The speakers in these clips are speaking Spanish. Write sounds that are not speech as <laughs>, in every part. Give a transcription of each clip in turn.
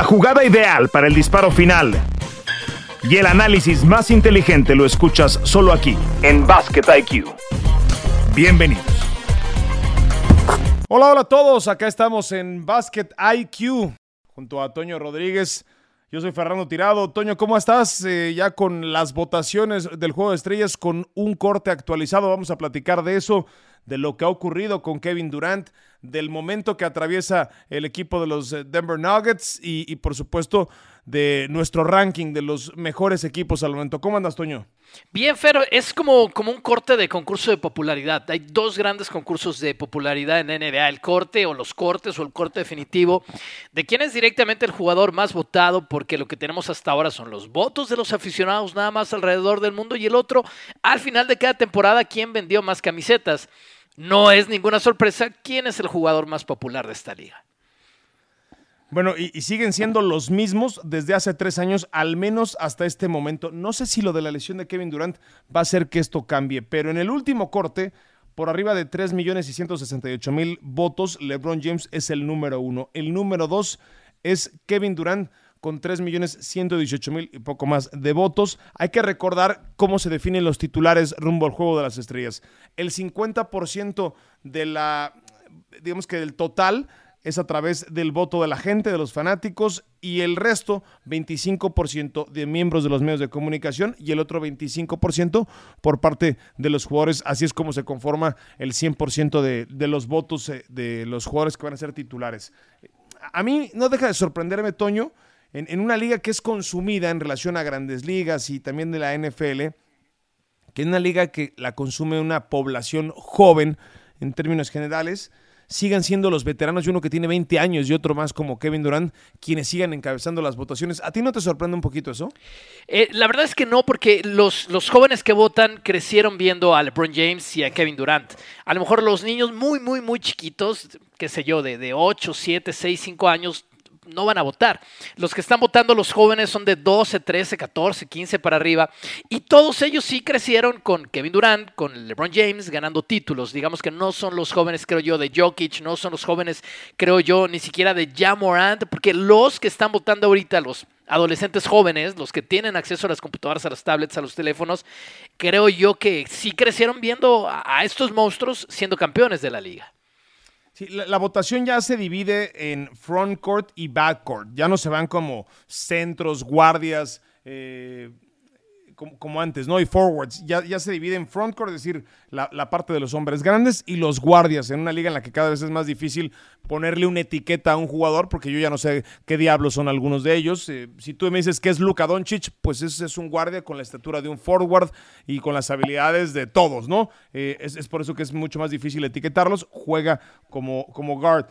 La jugada ideal para el disparo final y el análisis más inteligente lo escuchas solo aquí, en Basket IQ. Bienvenidos. Hola, hola a todos. Acá estamos en Basket IQ junto a Toño Rodríguez. Yo soy Fernando Tirado. Toño, ¿cómo estás? Eh, ya con las votaciones del Juego de Estrellas, con un corte actualizado. Vamos a platicar de eso, de lo que ha ocurrido con Kevin Durant, del momento que atraviesa el equipo de los eh, Denver Nuggets y, y por supuesto, de nuestro ranking de los mejores equipos al momento. ¿Cómo andas, Toño? Bien, Fer, es como, como un corte de concurso de popularidad. Hay dos grandes concursos de popularidad en NBA, el corte o los cortes o el corte definitivo, de quién es directamente el jugador más votado, porque lo que tenemos hasta ahora son los votos de los aficionados nada más alrededor del mundo y el otro, al final de cada temporada, quién vendió más camisetas. No es ninguna sorpresa quién es el jugador más popular de esta liga. Bueno, y, siguen siendo los mismos desde hace tres años, al menos hasta este momento. No sé si lo de la lesión de Kevin Durant va a hacer que esto cambie, pero en el último corte, por arriba de 3 millones y 168 mil votos, LeBron James es el número uno. El número dos es Kevin Durant con 3 millones 118 mil y poco más de votos. Hay que recordar cómo se definen los titulares rumbo al juego de las estrellas. El 50% de la, digamos que del total es a través del voto de la gente, de los fanáticos, y el resto, 25% de miembros de los medios de comunicación y el otro 25% por parte de los jugadores. Así es como se conforma el 100% de, de los votos eh, de los jugadores que van a ser titulares. A mí no deja de sorprenderme, Toño, en, en una liga que es consumida en relación a grandes ligas y también de la NFL, que es una liga que la consume una población joven en términos generales, sigan siendo los veteranos y uno que tiene 20 años y otro más como Kevin Durant, quienes sigan encabezando las votaciones. ¿A ti no te sorprende un poquito eso? Eh, la verdad es que no, porque los, los jóvenes que votan crecieron viendo a LeBron James y a Kevin Durant. A lo mejor los niños muy, muy, muy chiquitos, qué sé yo, de, de 8, 7, 6, 5 años, no van a votar. Los que están votando los jóvenes son de 12, 13, 14, 15 para arriba. Y todos ellos sí crecieron con Kevin Durant, con LeBron James ganando títulos. Digamos que no son los jóvenes, creo yo, de Jokic, no son los jóvenes, creo yo, ni siquiera de Jamorant, porque los que están votando ahorita, los adolescentes jóvenes, los que tienen acceso a las computadoras, a las tablets, a los teléfonos, creo yo que sí crecieron viendo a estos monstruos siendo campeones de la liga. La, votación ya se divide en frontcourt y backcourt. Ya no se van como centros, guardias, eh, como, antes, ¿no? Y forwards. Ya, ya se divide en frontcourt, es decir, la, la, parte de los hombres grandes y los guardias, en una liga en la que cada vez es más difícil ponerle una etiqueta a un jugador, porque yo ya no sé qué diablos son algunos de ellos. Eh, si tú me dices que es Luka Doncic, pues ese es un guardia con la estatura de un forward y con las habilidades de todos, ¿no? Eh, es, es, por eso que es mucho más difícil etiquetarlos. Juega como, como guard.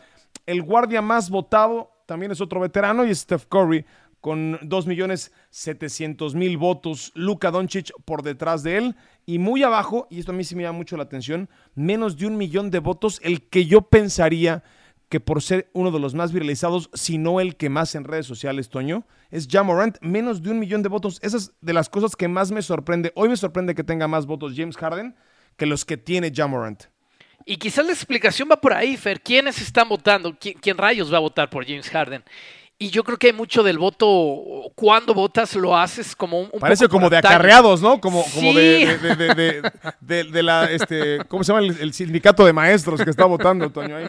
El guardia más votado también es otro veterano y es Steph Curry con 2.700.000 votos, Luka Doncic por detrás de él y muy abajo, y esto a mí sí me llama mucho la atención, menos de un millón de votos, el que yo pensaría que por ser uno de los más viralizados, si no el que más en redes sociales, Toño, es Jamorant, menos de un millón de votos. Esa es de las cosas que más me sorprende. Hoy me sorprende que tenga más votos James Harden que los que tiene Jamorant. Y quizás la explicación va por ahí, Fer. ¿Quiénes están votando? ¿Quién, ¿Quién, rayos va a votar por James Harden? Y yo creo que hay mucho del voto, cuando votas lo haces como un, un Parece como de acarreados, ¿no? Como, sí. como de, de, de, de, de, la, este, ¿cómo se llama? El, el, sindicato de maestros que está votando, Toño, ahí.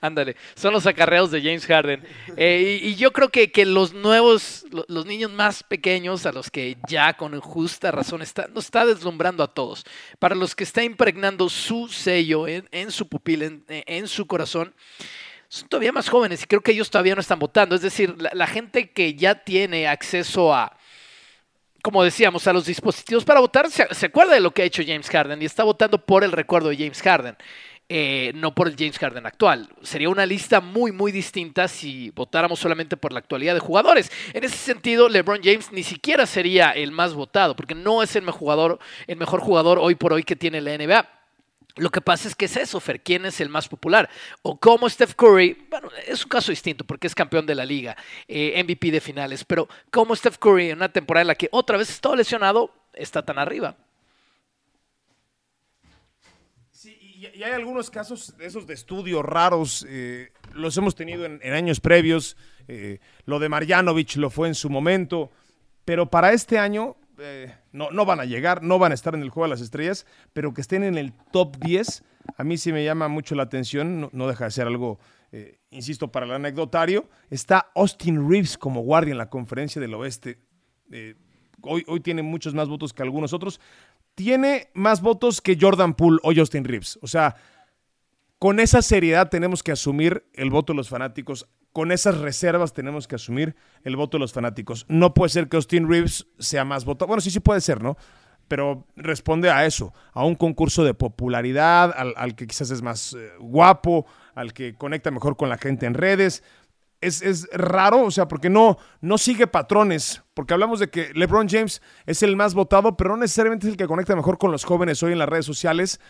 Ándale, son los acarreados de James Harden. Eh, y, y, yo creo que, que los nuevos, los niños más pequeños, a los que ya con justa razón está, no está deslumbrando a todos. Para los que está impregnando su sello en, en su pupila, en, en su corazón, son todavía más jóvenes y creo que ellos todavía no están votando. Es decir, la, gente que ya tiene acceso a, como decíamos, a los dispositivos para votar, se, se, acuerda de lo que ha hecho James Harden y está votando por el recuerdo de James Harden. Eh, no por el James Harden actual. Sería una lista muy, muy distinta si votáramos solamente por la actualidad de jugadores. En ese sentido, LeBron James ni siquiera sería el más votado, porque no es el mejor jugador, el mejor jugador hoy por hoy que tiene la NBA. Lo que pasa es que es eso, Fer, ¿quién es el más popular? O como Steph Curry, bueno, es un caso distinto porque es campeón de la liga, eh, MVP de finales, pero como Steph Curry en una temporada en la que otra vez está lesionado, está tan arriba. Sí, y, hay algunos casos de esos de estudios raros, eh, los hemos tenido en, en años previos, eh, lo de Marjanovic lo fue en su momento, pero para este año eh, no, no van a llegar, no van a estar en el juego de las estrellas, pero que estén en el top 10, a mí sí me llama mucho la atención, no, deja de ser algo, eh, insisto, para el anecdotario. Está Austin Reeves como guardia en la conferencia del oeste. hoy, hoy tiene muchos más votos que algunos otros. Tiene más votos que Jordan Poole o Austin Reeves. O sea, con esa seriedad tenemos que asumir el voto de los fanáticos. Con esas reservas tenemos que asumir el voto de los fanáticos. No puede ser que Austin Reeves sea más votado. Bueno, sí, sí puede ser, ¿no? Pero responde a eso, a un concurso de popularidad, al, que quizás es más eh, guapo, al que conecta mejor con la gente en redes. Es, es, raro, o sea, porque no, no sigue patrones, porque hablamos de que LeBron James es el más votado, pero no necesariamente es el que conecta mejor con los jóvenes hoy en las redes sociales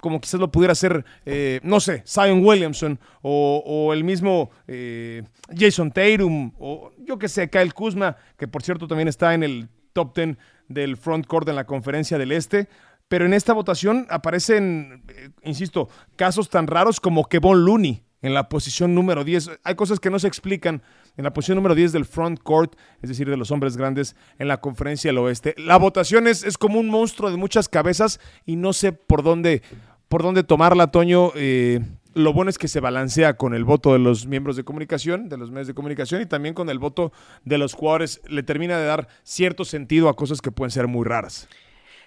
como quizás lo pudiera hacer, eh, no sé, Zion Williamson o, el mismo eh, Jason Tatum o yo que sé, Kyle Kuzma, que por cierto también está en el top 10 del front court en la conferencia del Este. Pero en esta votación aparecen, eh, insisto, casos tan raros como que Von Looney en la posición número 10. Hay cosas que no se explican en la posición número 10 del front court, es decir, de los hombres grandes en la conferencia del oeste. La votación es, es como un monstruo de muchas cabezas y no sé por dónde, por dónde tomarla, Toño. Eh, lo bueno es que se balancea con el voto de los miembros de comunicación, de los medios de comunicación y también con el voto de los jugadores. Le termina de dar cierto sentido a cosas que pueden ser muy raras.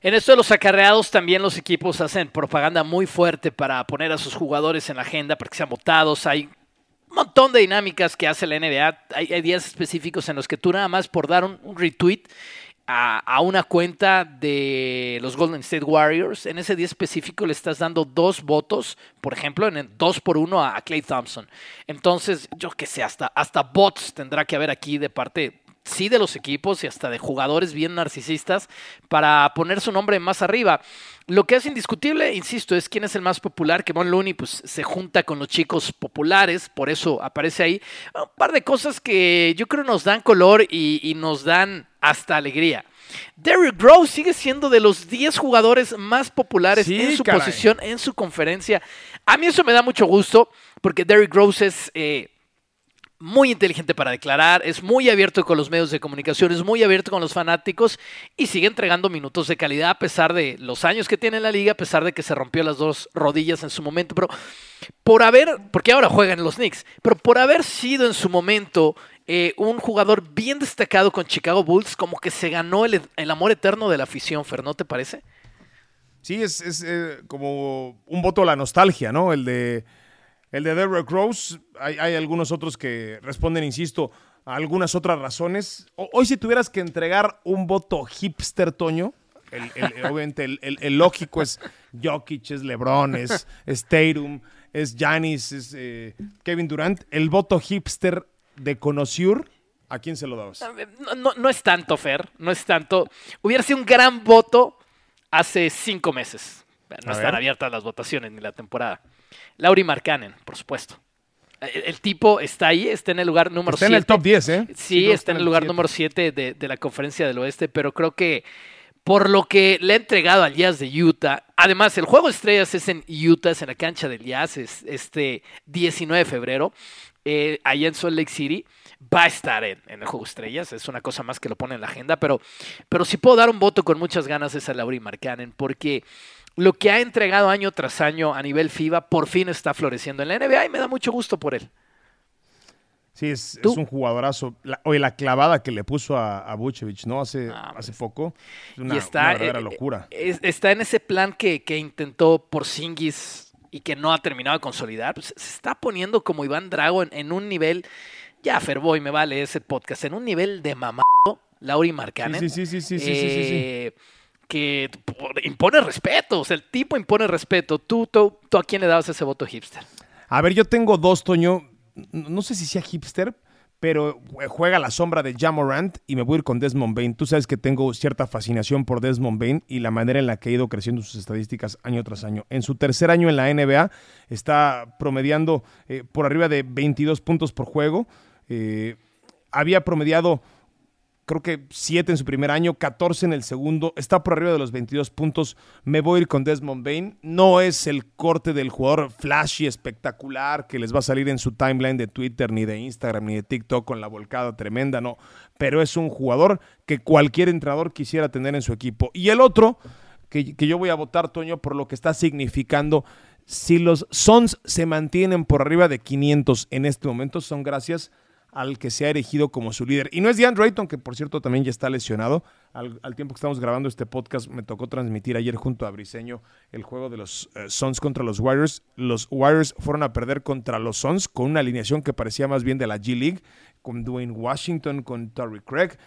En esto de los acarreados también los equipos hacen propaganda muy fuerte para poner a sus jugadores en la agenda para que sean votados. Hay un montón de dinámicas que hace la NBA. Hay, días específicos en los que tú nada más por dar un, retweet a, una cuenta de los Golden State Warriors, en ese día específico le estás dando dos votos, por ejemplo, en el dos por uno a, Clay Thompson. Entonces, yo qué sé, hasta, hasta bots tendrá que haber aquí de parte sí de los equipos y hasta de jugadores bien narcisistas para poner su nombre más arriba. Lo que es indiscutible, insisto, es quién es el más popular, que Von Looney pues, se junta con los chicos populares, por eso aparece ahí. Un par de cosas que yo creo nos dan color y, nos dan hasta alegría. Derrick Rose sigue siendo de los 10 jugadores más populares en su posición, en su conferencia. A mí eso me da mucho gusto, porque Derrick Rose es... Eh, muy inteligente para declarar, es muy abierto con los medios de comunicación, es muy abierto con los fanáticos y sigue entregando minutos de calidad a pesar de los años que tiene en la liga, a pesar de que se rompió las dos rodillas en su momento, pero por haber, porque ahora juega en los Knicks, pero por haber sido en su momento eh, un jugador bien destacado con Chicago Bulls, como que se ganó el, amor eterno de la afición, Fer, ¿no te parece? Sí, es, eh, como un voto a la nostalgia, ¿no? El de el de Derrick Rose, hay, algunos otros que responden, insisto, a algunas otras razones. hoy si tuvieras que entregar un voto hipster, Toño, obviamente el, lógico es Jokic, es LeBron, es, Tatum, es Giannis, es eh, Kevin Durant. El voto hipster de Conociur, ¿a quién se lo dabas? No, no, es tanto, Fer, no es tanto. Hubiera sido un gran voto hace cinco meses. No están abiertas las votaciones ni la temporada. Lauri Markkanen, por supuesto. El, tipo está ahí, está en el lugar número 7. Está en el top 10, ¿eh? Sí, está, en el lugar número 7 de, la conferencia del oeste, pero creo que por lo que le ha entregado al Jazz de Utah, además el juego de estrellas es en Utah, es en la cancha del Jazz, es este 19 de febrero, eh, allá en Salt Lake City, va a estar en, el juego estrellas, es una cosa más que lo pone en la agenda, pero, pero si puedo dar un voto con muchas ganas es a Lauri Markkanen, porque lo que ha entregado año tras año a nivel FIBA por fin está floreciendo en la NBA y me da mucho gusto por él. Sí, es, un jugadorazo. oye, la clavada que le puso a, a ¿no? Hace, ah, hace pues, poco. Una, está, verdadera eh, locura. está en ese plan que, que intentó por Singis y que no ha terminado de consolidar. Pues, se está poniendo como Iván Drago en, un nivel. Ya, Ferboy, me vale ese podcast. En un nivel de mamado, Lauri Marcanen. Sí, sí, sí, sí, sí, sí, sí, sí. Eh, que impone respeto, o sea, el tipo impone respeto. ¿Tú, tú, a quién le dabas ese voto hipster? A ver, yo tengo dos, Toño. No sé si sea hipster, pero juega la sombra de Jamorant y me voy a ir con Desmond Bain. Tú sabes que tengo cierta fascinación por Desmond Bain y la manera en la que ha ido creciendo sus estadísticas año tras año. En su tercer año en la NBA está promediando eh, por arriba de 22 puntos por juego. Eh, había promediado creo que 7 en su primer año, 14 en el segundo, está por arriba de los 22 puntos. Me voy a ir con Desmond Bain. No es el corte del jugador flashy, espectacular, que les va a salir en su timeline de Twitter, ni de Instagram, ni de TikTok con la volcada tremenda, no. Pero es un jugador que cualquier entrenador quisiera tener en su equipo. Y el otro, que, yo voy a votar, Toño, por lo que está significando. Si los Suns se mantienen por arriba de 500 en este momento, son gracias al que se ha erigido como su líder. Y no es DeAndre Ayton, que por cierto también ya está lesionado. Al, tiempo que estamos grabando este podcast, me tocó transmitir ayer junto a Briseño el juego de los eh, Suns contra los Warriors. Los Warriors fueron a perder contra los Suns con una alineación que parecía más bien de la G League, con Dwayne Washington, con Torrey Craig.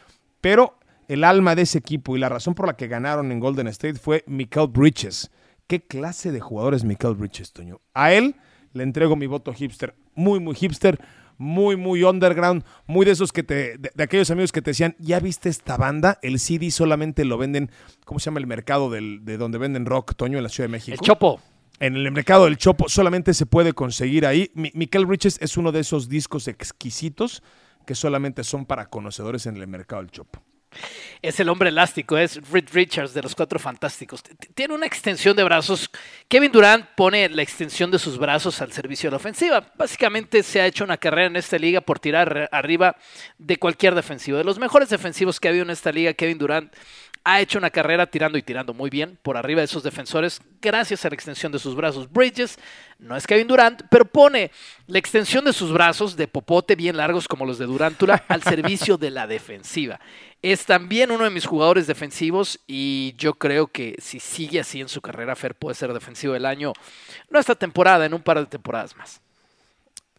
Pero el alma de ese equipo y la razón por la que ganaron en Golden State fue Mikael Bridges. ¿Qué clase de jugador es Mikael Bridges, Toño? A él le entrego mi voto hipster. Muy, muy hipster muy, muy underground, muy de esos que te, de, aquellos amigos que te decían, ¿ya viste esta banda? El CD solamente lo venden, ¿cómo se llama el mercado del, de donde venden rock, Toño, en la Ciudad de México? El Chopo. En el mercado del Chopo solamente se puede conseguir ahí. Michael Riches es uno de esos discos exquisitos que solamente son para conocedores en el mercado del Chopo. Es el hombre elástico, es Reed Richards de los Cuatro Fantásticos. Tiene una extensión de brazos. Kevin Durant pone la extensión de sus brazos al servicio de la ofensiva. Básicamente se ha hecho una carrera en esta liga por tirar arriba de cualquier defensivo. De los mejores defensivos que ha habido en esta liga, Kevin Durant ha hecho una carrera tirando y tirando muy bien por arriba de esos defensores gracias a la extensión de sus brazos. Bridges no es Kevin Durant, pero pone la extensión de sus brazos de popote bien largos como los de Durantula <laughs> al servicio de la defensiva. Es también uno de mis jugadores defensivos y yo creo que si sigue así en su carrera, Fer puede ser defensivo del año, no esta temporada, en un par de temporadas más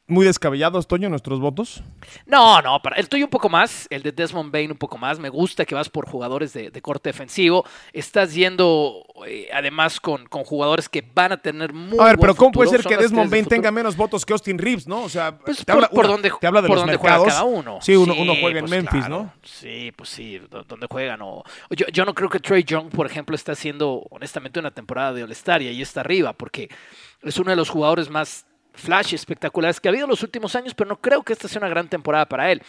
muy descabellados, Toño, nuestros votos? No, no, para el tuyo un poco más, el de Desmond Bain un poco más. Me gusta que vas por jugadores de, corte defensivo. Estás yendo eh, además con, con, jugadores que van a tener muy A ver, pero ¿cómo puede ser que Desmond Bain tenga menos votos que Austin Reeves, no? O sea, pues te, habla, por donde, te habla de los mercados. cada uno. Sí, uno, juega en pues Memphis, ¿no? Sí, pues sí, donde juegan. O, yo, yo no creo que Trey Young, por ejemplo, está haciendo honestamente una temporada de All-Star y ahí está arriba, porque es uno de los jugadores más flash espectaculares que ha habido en los últimos años, pero no creo que esta sea una gran temporada para él.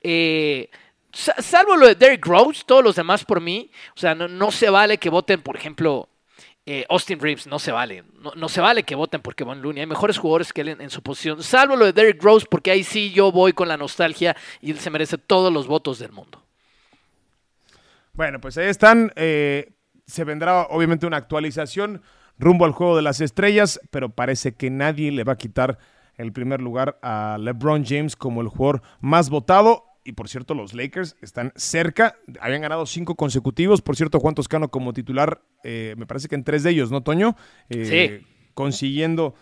Eh, salvo lo de Derrick Rose, todos los demás por mí, o sea, no, se vale que voten, por ejemplo, eh, Austin Reeves, no se vale. No, se vale que voten porque Von Looney. Hay mejores jugadores que él en, su posición, salvo lo de Derrick Rose, porque ahí sí yo voy con la nostalgia y él se merece todos los votos del mundo. Bueno, pues ahí están. Eh, se vendrá obviamente una actualización rumbo al juego de las estrellas, pero parece que nadie le va a quitar el primer lugar a LeBron James como el jugador más votado. Y por cierto, los Lakers están cerca. Habían ganado cinco consecutivos. Por cierto, Juan Toscano como titular, eh, me parece que en tres de ellos, ¿no, Toño? Eh, sí. Consiguiendo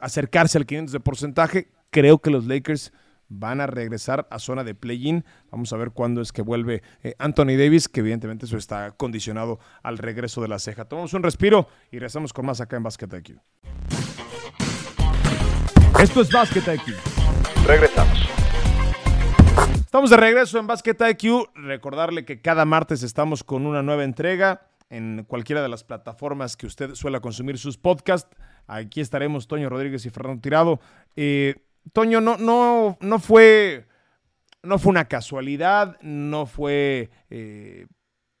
acercarse al 500 de porcentaje. Creo que los Lakers van a regresar a zona de play-in. Vamos a ver cuándo es que vuelve eh, Anthony Davis, que evidentemente eso está condicionado al regreso de la ceja. Tomamos un respiro y regresamos con más acá en Basket IQ. Esto es Basket IQ. Regresamos. Estamos de regreso en Basket IQ. Recordarle que cada martes estamos con una nueva entrega en cualquiera de las plataformas que usted suele consumir sus podcasts. Aquí estaremos Toño Rodríguez y Fernando Tirado. Eh, Toño, no, no, no fue. No fue una casualidad, no fue. Eh,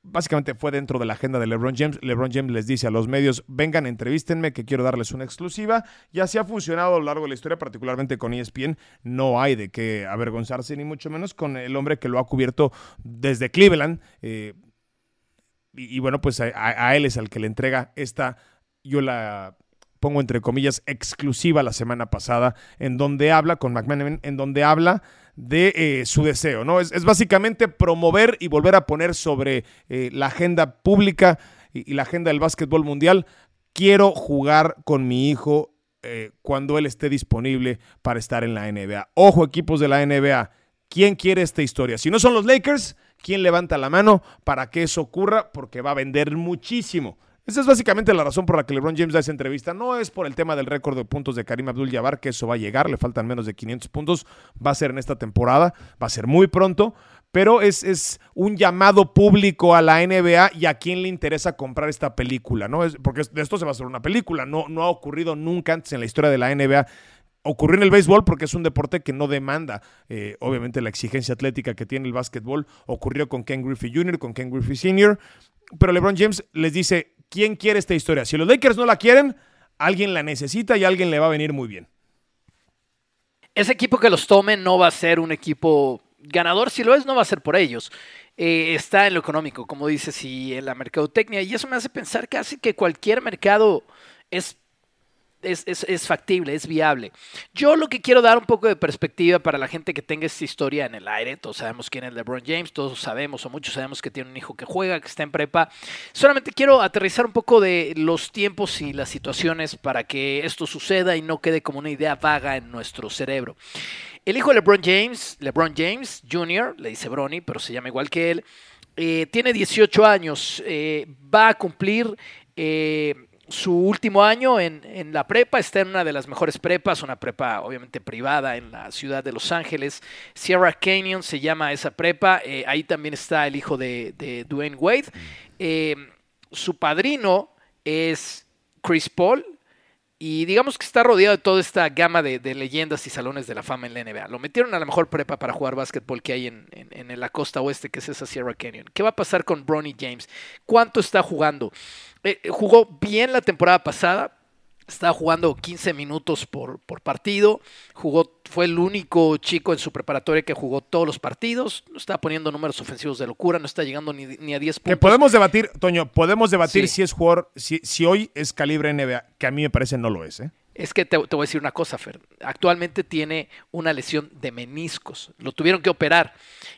básicamente fue dentro de la agenda de LeBron James. LeBron James les dice a los medios: vengan, entrevístenme, que quiero darles una exclusiva. Y así ha funcionado a lo largo de la historia, particularmente con ESPN. No hay de qué avergonzarse, ni mucho menos con el hombre que lo ha cubierto desde Cleveland. Eh, y, bueno, pues a, a, él es al que le entrega esta. Yo la pongo entre comillas, exclusiva la semana pasada, en donde habla con McManaman, en donde habla de eh, su deseo, ¿no? Es, básicamente promover y volver a poner sobre eh, la agenda pública y, la agenda del básquetbol mundial. Quiero jugar con mi hijo eh, cuando él esté disponible para estar en la NBA. Ojo, equipos de la NBA, ¿quién quiere esta historia? Si no son los Lakers, ¿quién levanta la mano para que eso ocurra? Porque va a vender muchísimo. Esa es básicamente la razón por la que LeBron James da esa entrevista. No es por el tema del récord de puntos de Karim Abdul-Jabbar, que eso va a llegar, le faltan menos de 500 puntos, va a ser en esta temporada, va a ser muy pronto, pero es, es un llamado público a la NBA y a quién le interesa comprar esta película, ¿no? Es, porque de esto se va a hacer una película, no, no ha ocurrido nunca antes en la historia de la NBA ocurrió en el béisbol porque es un deporte que no demanda, eh, obviamente, la exigencia atlética que tiene el básquetbol. Ocurrió con Ken Griffey Jr., con Ken Griffey Sr., pero LeBron James les dice, ¿quién quiere esta historia? Si los Lakers no la quieren, alguien la necesita y alguien le va a venir muy bien. Ese equipo que los tome no va a ser un equipo ganador, si lo es, no va a ser por ellos. Eh, está en lo económico, como dices, y en la mercadotecnia, y eso me hace pensar casi que cualquier mercado es es, factible, es viable. Yo lo que quiero dar un poco de perspectiva para la gente que tenga esta historia en el aire, todos sabemos quién es LeBron James, todos sabemos o muchos sabemos que tiene un hijo que juega, que está en prepa. Solamente quiero aterrizar un poco de los tiempos y las situaciones para que esto suceda y no quede como una idea vaga en nuestro cerebro. El hijo de LeBron James, LeBron James Jr., le dice Bronny, pero se llama igual que él, eh, tiene 18 años, eh, va a cumplir... Eh, su último año en, la prepa, está en una de las mejores prepas, una prepa obviamente privada en la ciudad de Los Ángeles. Sierra Canyon se llama esa prepa, eh, ahí también está el hijo de, Dwayne Wade. Eh, su padrino es Chris Paul, y digamos que está rodeado de toda esta gama de, leyendas y salones de la fama en la NBA. Lo metieron a la mejor prepa para jugar básquetbol que hay en, en, la costa oeste, que es esa Sierra Canyon. ¿Qué va a pasar con Bronny James? ¿Cuánto está jugando? Eh, jugó bien la temporada pasada, estaba jugando 15 minutos por, por, partido. Jugó, fue el único chico en su preparatoria que jugó todos los partidos. No está poniendo números ofensivos de locura, no está llegando ni, a 10 puntos. Que podemos debatir, Toño, podemos debatir si es jugador, si, si hoy es calibre NBA, que a mí me parece no lo es, ¿eh? Es que te, voy a decir una cosa, Fer. Actualmente tiene una lesión de meniscos. Lo tuvieron que operar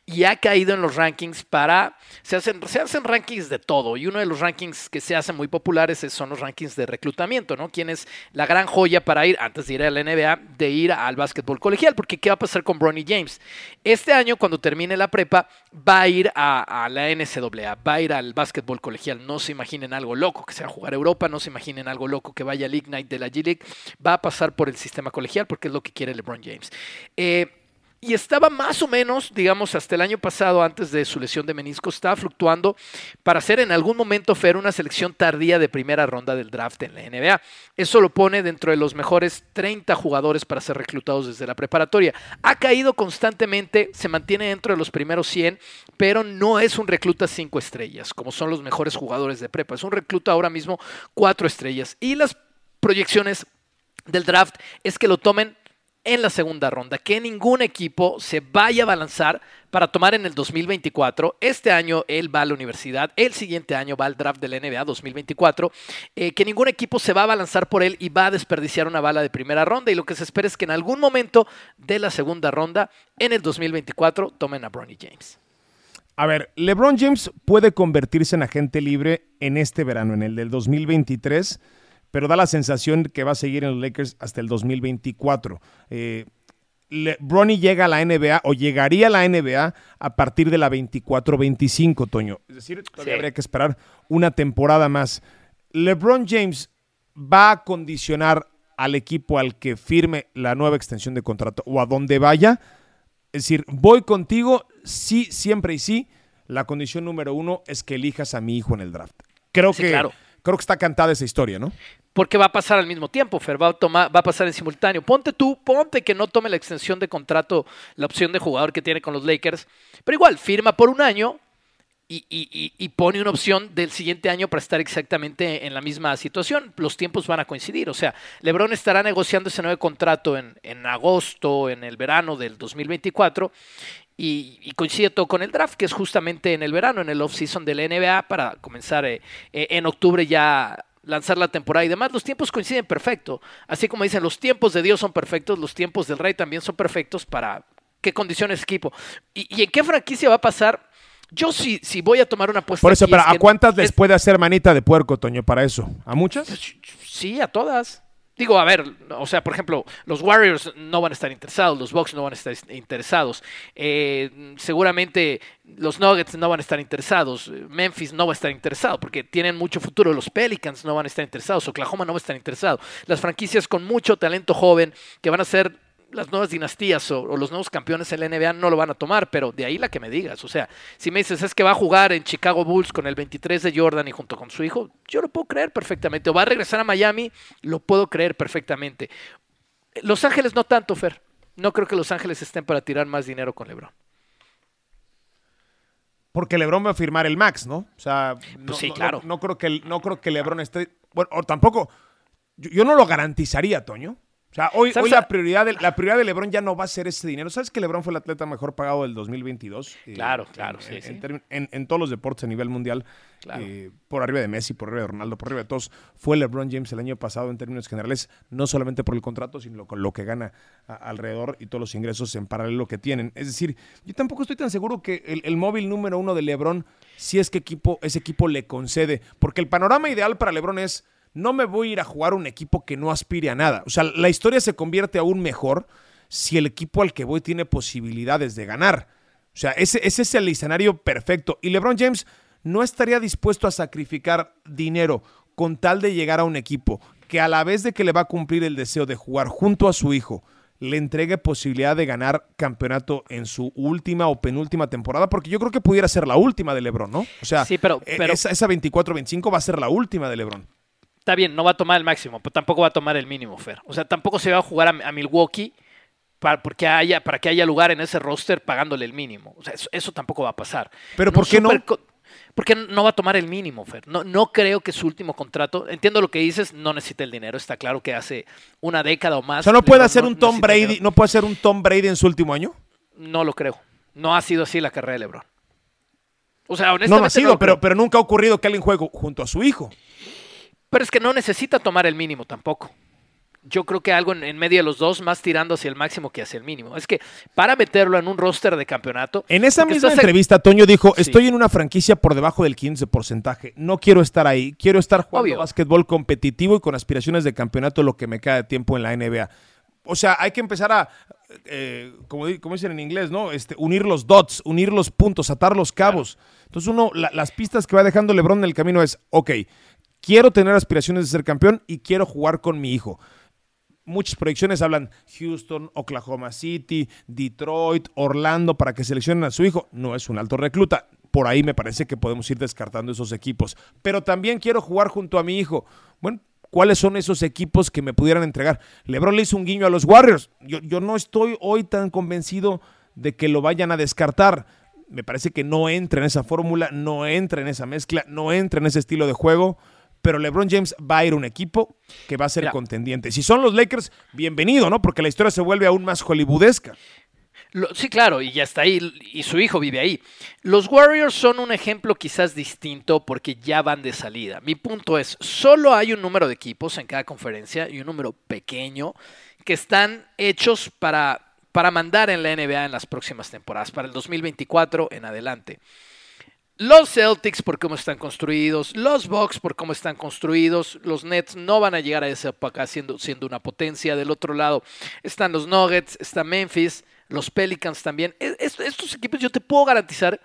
y ha caído en los rankings para. Se hacen, se hacen rankings de todo y uno de los rankings que se hacen muy populares son los rankings de reclutamiento, ¿no? ¿Quién es la gran joya para ir, antes de ir a la NBA, de ir al básquetbol colegial? Porque ¿qué va a pasar con Bronny James? Este año, cuando termine la prepa, va a ir a, a la NCAA, va a ir al básquetbol colegial. No se imaginen algo loco que sea jugar Europa, no se imaginen algo loco que vaya al Ignite de la G-League va a pasar por el sistema colegial porque es lo que quiere LeBron James. Eh, y estaba más o menos, digamos, hasta el año pasado, antes de su lesión de menisco, estaba fluctuando para ser en algún momento Fer una selección tardía de primera ronda del draft en la NBA. Eso lo pone dentro de los mejores 30 jugadores para ser reclutados desde la preparatoria. Ha caído constantemente, se mantiene dentro de los primeros 100, pero no es un recluta 5 estrellas, como son los mejores jugadores de prepa. Es un recluta ahora mismo 4 estrellas. Y las proyecciones del draft es que lo tomen en la segunda ronda, que ningún equipo se vaya a balanzar para tomar en el 2024. Este año él va a la universidad, el siguiente año va al draft del NBA 2024, eh, que ningún equipo se va a balanzar por él y va a desperdiciar una bala de primera ronda y lo que se espera es que en algún momento de la segunda ronda, en el 2024, tomen a Bronny James. A ver, LeBron James puede convertirse en agente libre en este verano, en el del 2023 pero da la sensación que va a seguir en los Lakers hasta el 2024. Eh, Bronny llega a la NBA o llegaría a la NBA a partir de la 24-25, Toño. Es decir, todavía habría que esperar una temporada más. LeBron James va a condicionar al equipo al que firme la nueva extensión de contrato o a donde vaya. Es decir, voy contigo, sí, siempre y sí. La condición número uno es que elijas a mi hijo en el draft. Creo que claro creo que está cantada esa historia, ¿no? Porque va a pasar al mismo tiempo, Fer, va a, pasar en simultáneo. Ponte tú, ponte que no tome la extensión de contrato, la opción de jugador que tiene con los Lakers, pero igual, firma por un año y, pone una opción del siguiente año para estar exactamente en la misma situación. Los tiempos van a coincidir. O sea, LeBron estará negociando ese nuevo contrato en, agosto, en el verano del 2024, y, coincide todo con el draft, que es justamente en el verano, en el off-season de la NBA, para comenzar eh, eh, en octubre ya lanzar la temporada y demás. Los tiempos coinciden perfecto. Así como dicen, los tiempos de Dios son perfectos, los tiempos del Rey también son perfectos para qué condiciones equipo. ¿Y, en qué franquicia va a pasar? Yo sí, si, voy a tomar una apuesta. Por eso, pero ¿a cuántas les puede hacer manita de puerco, Toño, para eso? ¿A muchas? Sí, a todas. Digo, a ver, o sea, por ejemplo, los Warriors no van a estar interesados, los Bucks no van a estar interesados, eh, seguramente los Nuggets no van a estar interesados, Memphis no va a estar interesado porque tienen mucho futuro, los Pelicans no van a estar interesados, Oklahoma no va a estar interesado, las franquicias con mucho talento joven que van a ser las nuevas dinastías o, los nuevos campeones en la NBA no lo van a tomar, pero de ahí la que me digas. O sea, si me dices es que va a jugar en Chicago Bulls con el 23 de Jordan y junto con su hijo, yo lo puedo creer perfectamente. O va a regresar a Miami, lo puedo creer perfectamente. Los Ángeles no tanto, Fer. No creo que Los Ángeles estén para tirar más dinero con LeBron. Porque LeBron va a firmar el max, ¿no? O sea, Pues no, sí, no- claro. No, creo que no creo que LeBron esté. Bueno, o tampoco. Yo, yo no lo garantizaría, Toño. Sea, hoy, ¿Sabes hoy a- la prioridad de, la prioridad de LeBron ya no va a ser ese dinero. ¿Sabes que LeBron fue el atleta mejor pagado del 2022? Eh, Claro, claro, en, sí, en- sí. en términ- en- en todos los deportes a nivel mundial, Claro. eh, por arriba de Messi, por arriba de Ronaldo, por arriba de todos, fue LeBron James el año pasado en términos generales, no solamente por el contrato, sino con lo que gana a- alrededor y todos los ingresos en paralelo que tienen. Es decir, yo tampoco estoy tan seguro que el, el móvil número uno de LeBron, si es que equipo, ese equipo le concede, porque el panorama ideal para LeBron es no me voy a ir a jugar un equipo que no aspire a nada. O sea, la historia se convierte aún mejor si el equipo al que voy tiene posibilidades de ganar. O sea, ese, ese es el escenario perfecto. Y LeBron James no estaría dispuesto a sacrificar dinero con tal de llegar a un equipo que a la vez de que le va a cumplir el deseo de jugar junto a su hijo, le entregue posibilidad de ganar campeonato en su última o penúltima temporada, porque yo creo que pudiera ser la última de LeBron, ¿no? O sea, Sí, pero- pero- esa, esa 24-25 va a ser la última de LeBron. Está bien, no va a tomar el máximo, pero tampoco va a tomar el mínimo, Fer. O sea, tampoco se va a jugar a, a Milwaukee para, porque haya, para que haya lugar en ese roster pagándole el mínimo. O sea, eso, eso tampoco va a pasar. Pero ¿por qué no? Porque no va a tomar el mínimo, Fer. No, no creo que su último contrato, entiendo lo que dices, no necesita el dinero. Está claro que hace una década o más. O sea, no puede hacer un Tom Brady, dinero. no puede hacer un Tom Brady en su último año. No lo creo. No ha sido así la carrera de LeBron. O sea, No, honestamente. no ha sido, pero, pero nunca ha ocurrido que alguien juegue junto a su hijo. Pero es que no necesita tomar el mínimo tampoco. Yo creo que algo en, en medio de los dos, más tirando hacia el máximo que hacia el mínimo. Es que para meterlo en un roster de campeonato. En esa misma entrevista, Toño dijo, Sí. estoy en una franquicia por debajo del 15 porcentaje. No quiero estar ahí. Quiero estar jugando Obvio. básquetbol competitivo y con aspiraciones de campeonato lo que me queda de tiempo en la NBA. O sea, hay que empezar a, eh, como, como dicen en inglés, ¿no? Este, unir los dots, unir los puntos, atar los cabos. Entonces uno, la- las pistas que va dejando LeBron en el camino es, ok, quiero tener aspiraciones de ser campeón y quiero jugar con mi hijo muchas proyecciones hablan Houston, Oklahoma City, Detroit, Orlando para que seleccionen a su hijo. No es un alto recluta. Por ahí me parece que podemos ir descartando esos equipos. Pero también quiero jugar junto a mi hijo. Bueno, ¿cuáles son esos equipos que me pudieran entregar? LeBron le hizo un guiño a los Warriors. Yo, yo no estoy hoy tan convencido de que lo vayan a descartar. Me parece que no entra en esa fórmula, no entra en esa mezcla, no entra en ese estilo de juego pero LeBron James va a ir a un equipo que va a ser Mira. contendiente. Si son los Lakers, bienvenido, ¿no? Porque la historia se vuelve aún más hollywoodesca. Lo- sí, claro, y ya está ahí, y su hijo vive ahí. Los Warriors son un ejemplo quizás distinto porque ya van de salida. Mi punto es, solo hay un número de equipos en cada conferencia y un número pequeño que están hechos para, para mandar en la NBA en las próximas temporadas, para el 2024 en adelante. Los Celtics por cómo están construidos, los Bucks por cómo están construidos, los Nets no van a llegar a esa época siendo, siendo una potencia. Del otro lado están los Nuggets, está Memphis, los Pelicans también. E- est- Estos equipos yo te puedo garantizar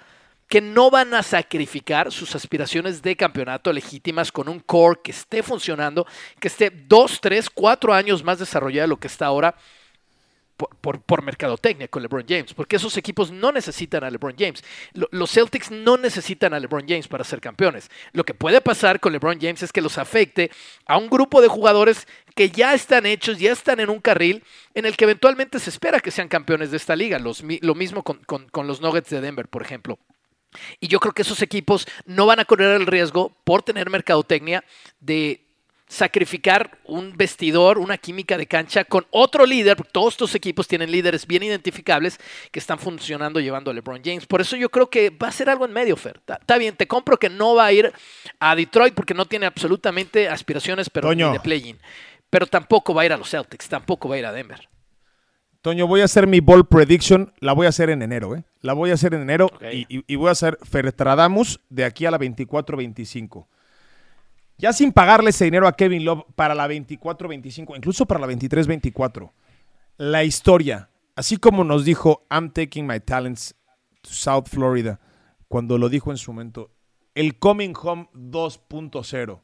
que no van a sacrificar sus aspiraciones de campeonato legítimas con un core que esté funcionando, que esté dos, tres, cuatro años más desarrollado de lo que está ahora por, por, mercadotecnia con LeBron James, porque esos equipos no necesitan a LeBron James. Lo- los Celtics no necesitan a LeBron James para ser campeones. Lo que puede pasar con LeBron James es que los afecte a un grupo de jugadores que ya están hechos, ya están en un carril en el que eventualmente se espera que sean campeones de esta liga. Lo mismo con, con- con los Nuggets de Denver, por ejemplo. Y yo creo que esos equipos no van a correr el riesgo por tener mercadotecnia de sacrificar un vestidor, una química de cancha con otro líder. porque Todos estos equipos tienen líderes bien identificables que están funcionando llevando a LeBron James. Por eso yo creo que va a ser algo en medio, Fer. Está- bien, te compro que no va a ir a Detroit porque no tiene absolutamente aspiraciones pero ni Toño. de play-in. Pero tampoco va a ir a los Celtics, tampoco va a ir a Denver. Toño, voy a hacer mi ball prediction. La voy a hacer en enero, ¿eh? La voy a hacer en enero Ok. y, y- y voy a hacer Fertradamus de aquí a la 24-25. Ya sin pagarle ese dinero a Kevin Love para la 24-25, incluso para la 23-24. La historia, así como nos dijo, I'm taking my talents to South Florida, cuando lo dijo en su momento, el Coming Home 2.0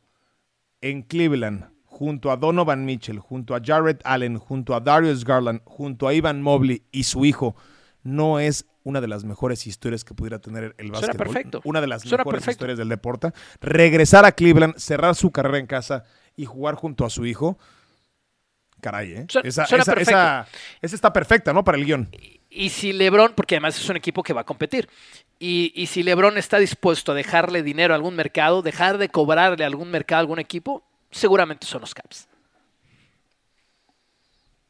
en Cleveland, junto a Donovan Mitchell, junto a Jared Allen, junto a Darius Garland, junto a Ivan Mobley y su hijo, no es una de las mejores historias que pudiera tener el Suena básquetbol. perfecto. Una de las Suena mejores perfecto. historias del deporte. Regresar a Cleveland, cerrar su carrera en casa y jugar junto a su hijo. caray, ¿eh? Esa, suena esa- esa- esa está perfecta, ¿no? Para el guion. Y si LeBron, porque además es un equipo que va a competir, y, y si LeBron está dispuesto a dejarle dinero a algún mercado, dejar de cobrarle a algún mercado a algún equipo, seguramente son los Caps.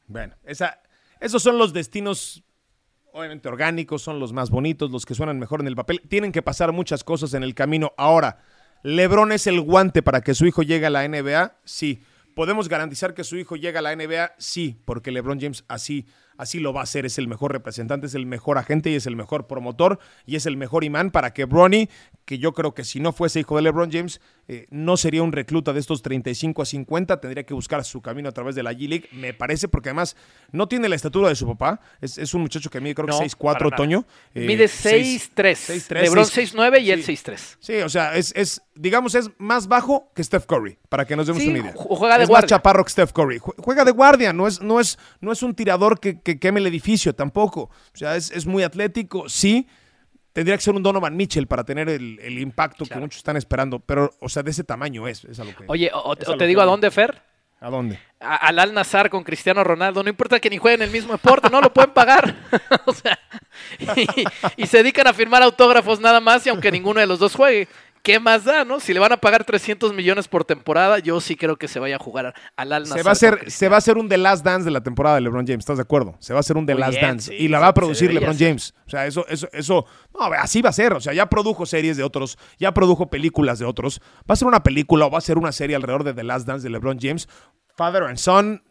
Bueno, esa, esos son los destinos, obviamente orgánicos, son los más bonitos, los que suenan mejor en el papel. Tienen que pasar muchas cosas en el camino. Ahora, ¿Lebron es el guante para que su hijo llegue a la NBA? Sí. ¿Podemos garantizar que su hijo llegue a la NBA? Sí, porque LeBron James así, así lo va a hacer. Es el mejor representante, es el mejor agente y es el mejor promotor y es el mejor imán para que Bronny, que yo creo que si no fuese hijo de LeBron James, eh, no sería un recluta de estos 35 a 50, tendría que buscar su camino a través de la G-League, me parece, porque además no tiene la estatura de su papá. Es, es un muchacho que mide creo que No, 6'4, para nada. Toño. Eh, Mide seis- 6'3. 6'3, LeBron seis- 6'9 y él sí. 6'3. Sí, o sea, es, es, digamos, es más bajo que Steph Curry, para que nos demos Sí, una idea. ju- juega de es guardia. más chaparro que Steph Curry. Jue- Juega de guardia, no es, no es, no es un tirador que, que queme el edificio tampoco. O sea, es, es muy atlético, sí. Tendría que ser un Donovan Mitchell para tener el, el impacto que muchos están esperando, pero, o sea, de ese tamaño es. es a lo que, Oye, o, es a te digo a dónde, Fer. ¿A dónde? A- Al Al Nazar con Cristiano Ronaldo. No importa que ni jueguen el mismo deporte, no lo pueden pagar. <laughs> o sea, <laughs> y, y se dedican a firmar autógrafos nada más y aunque ninguno de los dos juegue. ¿Qué más da, no? Si le van a pagar 300 millones por temporada, yo sí creo que se vaya a jugar al Al Nazar. Se va, a hacer, se va a hacer un The Last Dance de la temporada de LeBron James, ¿estás de acuerdo? Se va a hacer un The Muy Last bien, Dance. sí, y la va a producir LeBron. James. O sea, eso, eso, eso. No, así va a ser. O sea, ya produjo series de otros, ya produjo películas de otros. Va a ser una película o va a ser una serie alrededor de The Last Dance de LeBron James. Father and Son.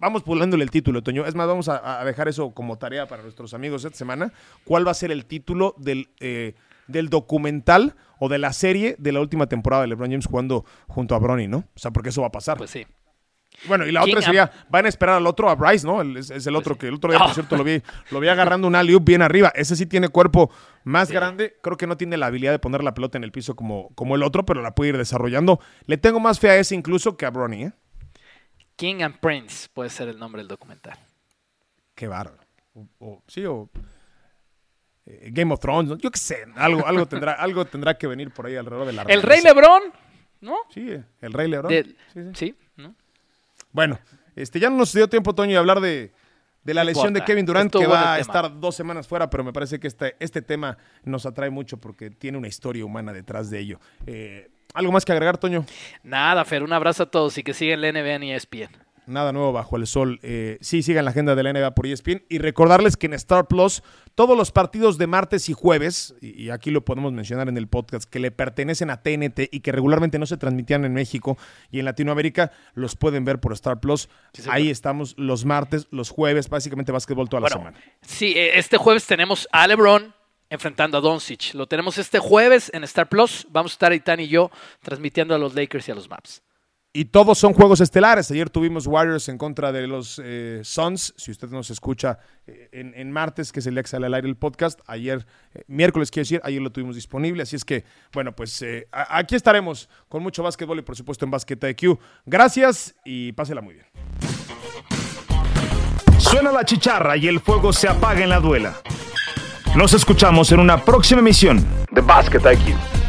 Vamos pulándole el título, Toño. Es más, vamos a, a dejar eso como tarea para nuestros amigos esta semana. ¿Cuál va a ser el título del, eh, del documental o de la serie de la última temporada de LeBron James jugando junto a Bronny, ¿no? O sea, porque eso va a pasar. Pues sí. Bueno, y la ¿Quién otra sería, van a esperar al otro, a Bryce, ¿no? El- es, es el otro que el otro día, por <laughs> cierto, lo vi, lo vi agarrando un alley bien arriba. Ese sí tiene cuerpo más grande. Creo que no tiene la habilidad de poner la pelota en el piso como, como el otro, pero la puede ir desarrollando. Le tengo más fe a ese incluso que a Bronny, ¿eh? King and Prince puede ser el nombre del documental. Qué bárbaro. O- o- sí, o eh, Game of Thrones, yo qué sé, algo, algo, tendrá, <laughs> algo tendrá que venir por ahí alrededor de la El Rey. Lebrón, ¿no? Sí, el Rey Lebron. De- Sí, sí. sí, ¿no? Bueno, este, ya no nos dio tiempo, Toño, de hablar de, de la lesión de. Kevin Durant, Estuvo que va a estar dos semanas fuera, pero me parece que este, este tema nos atrae mucho porque tiene una historia humana detrás de ello. Eh, ¿Algo más que agregar, Toño? Nada, Fer, un abrazo a todos y que sigan la NBA y ESPN. Nada nuevo bajo el sol. Eh, sí, sigan la agenda de la NBA por E ESPN y recordarles que en Star Plus todos los partidos de martes y jueves, y, y aquí lo podemos mencionar en el podcast, que le pertenecen a TNT y que regularmente no se transmitían en México y en Latinoamérica, los pueden ver por Star Plus. Sí. Ahí estamos los martes, los jueves, básicamente básquetbol toda la semana. sí, eh, este jueves tenemos a LeBron enfrentando a Doncic. Lo tenemos este jueves en Star Plus. Vamos a estar Itán y yo transmitiendo a los Lakers y a los Maps. Y todos son juegos estelares. Ayer tuvimos Warriors en contra de los eh, Suns. Si usted nos escucha eh, en, martes, que es el día que sale al aire el podcast, ayer, eh, miércoles quiero decir, ayer lo tuvimos disponible. Así es que, bueno, pues aquí estaremos con mucho básquetbol y por supuesto en Basket IQ. Gracias y pásela muy bien. Suena la chicharra y el fuego se apaga en la duela. Nos escuchamos en una próxima emisión de Basket IQ.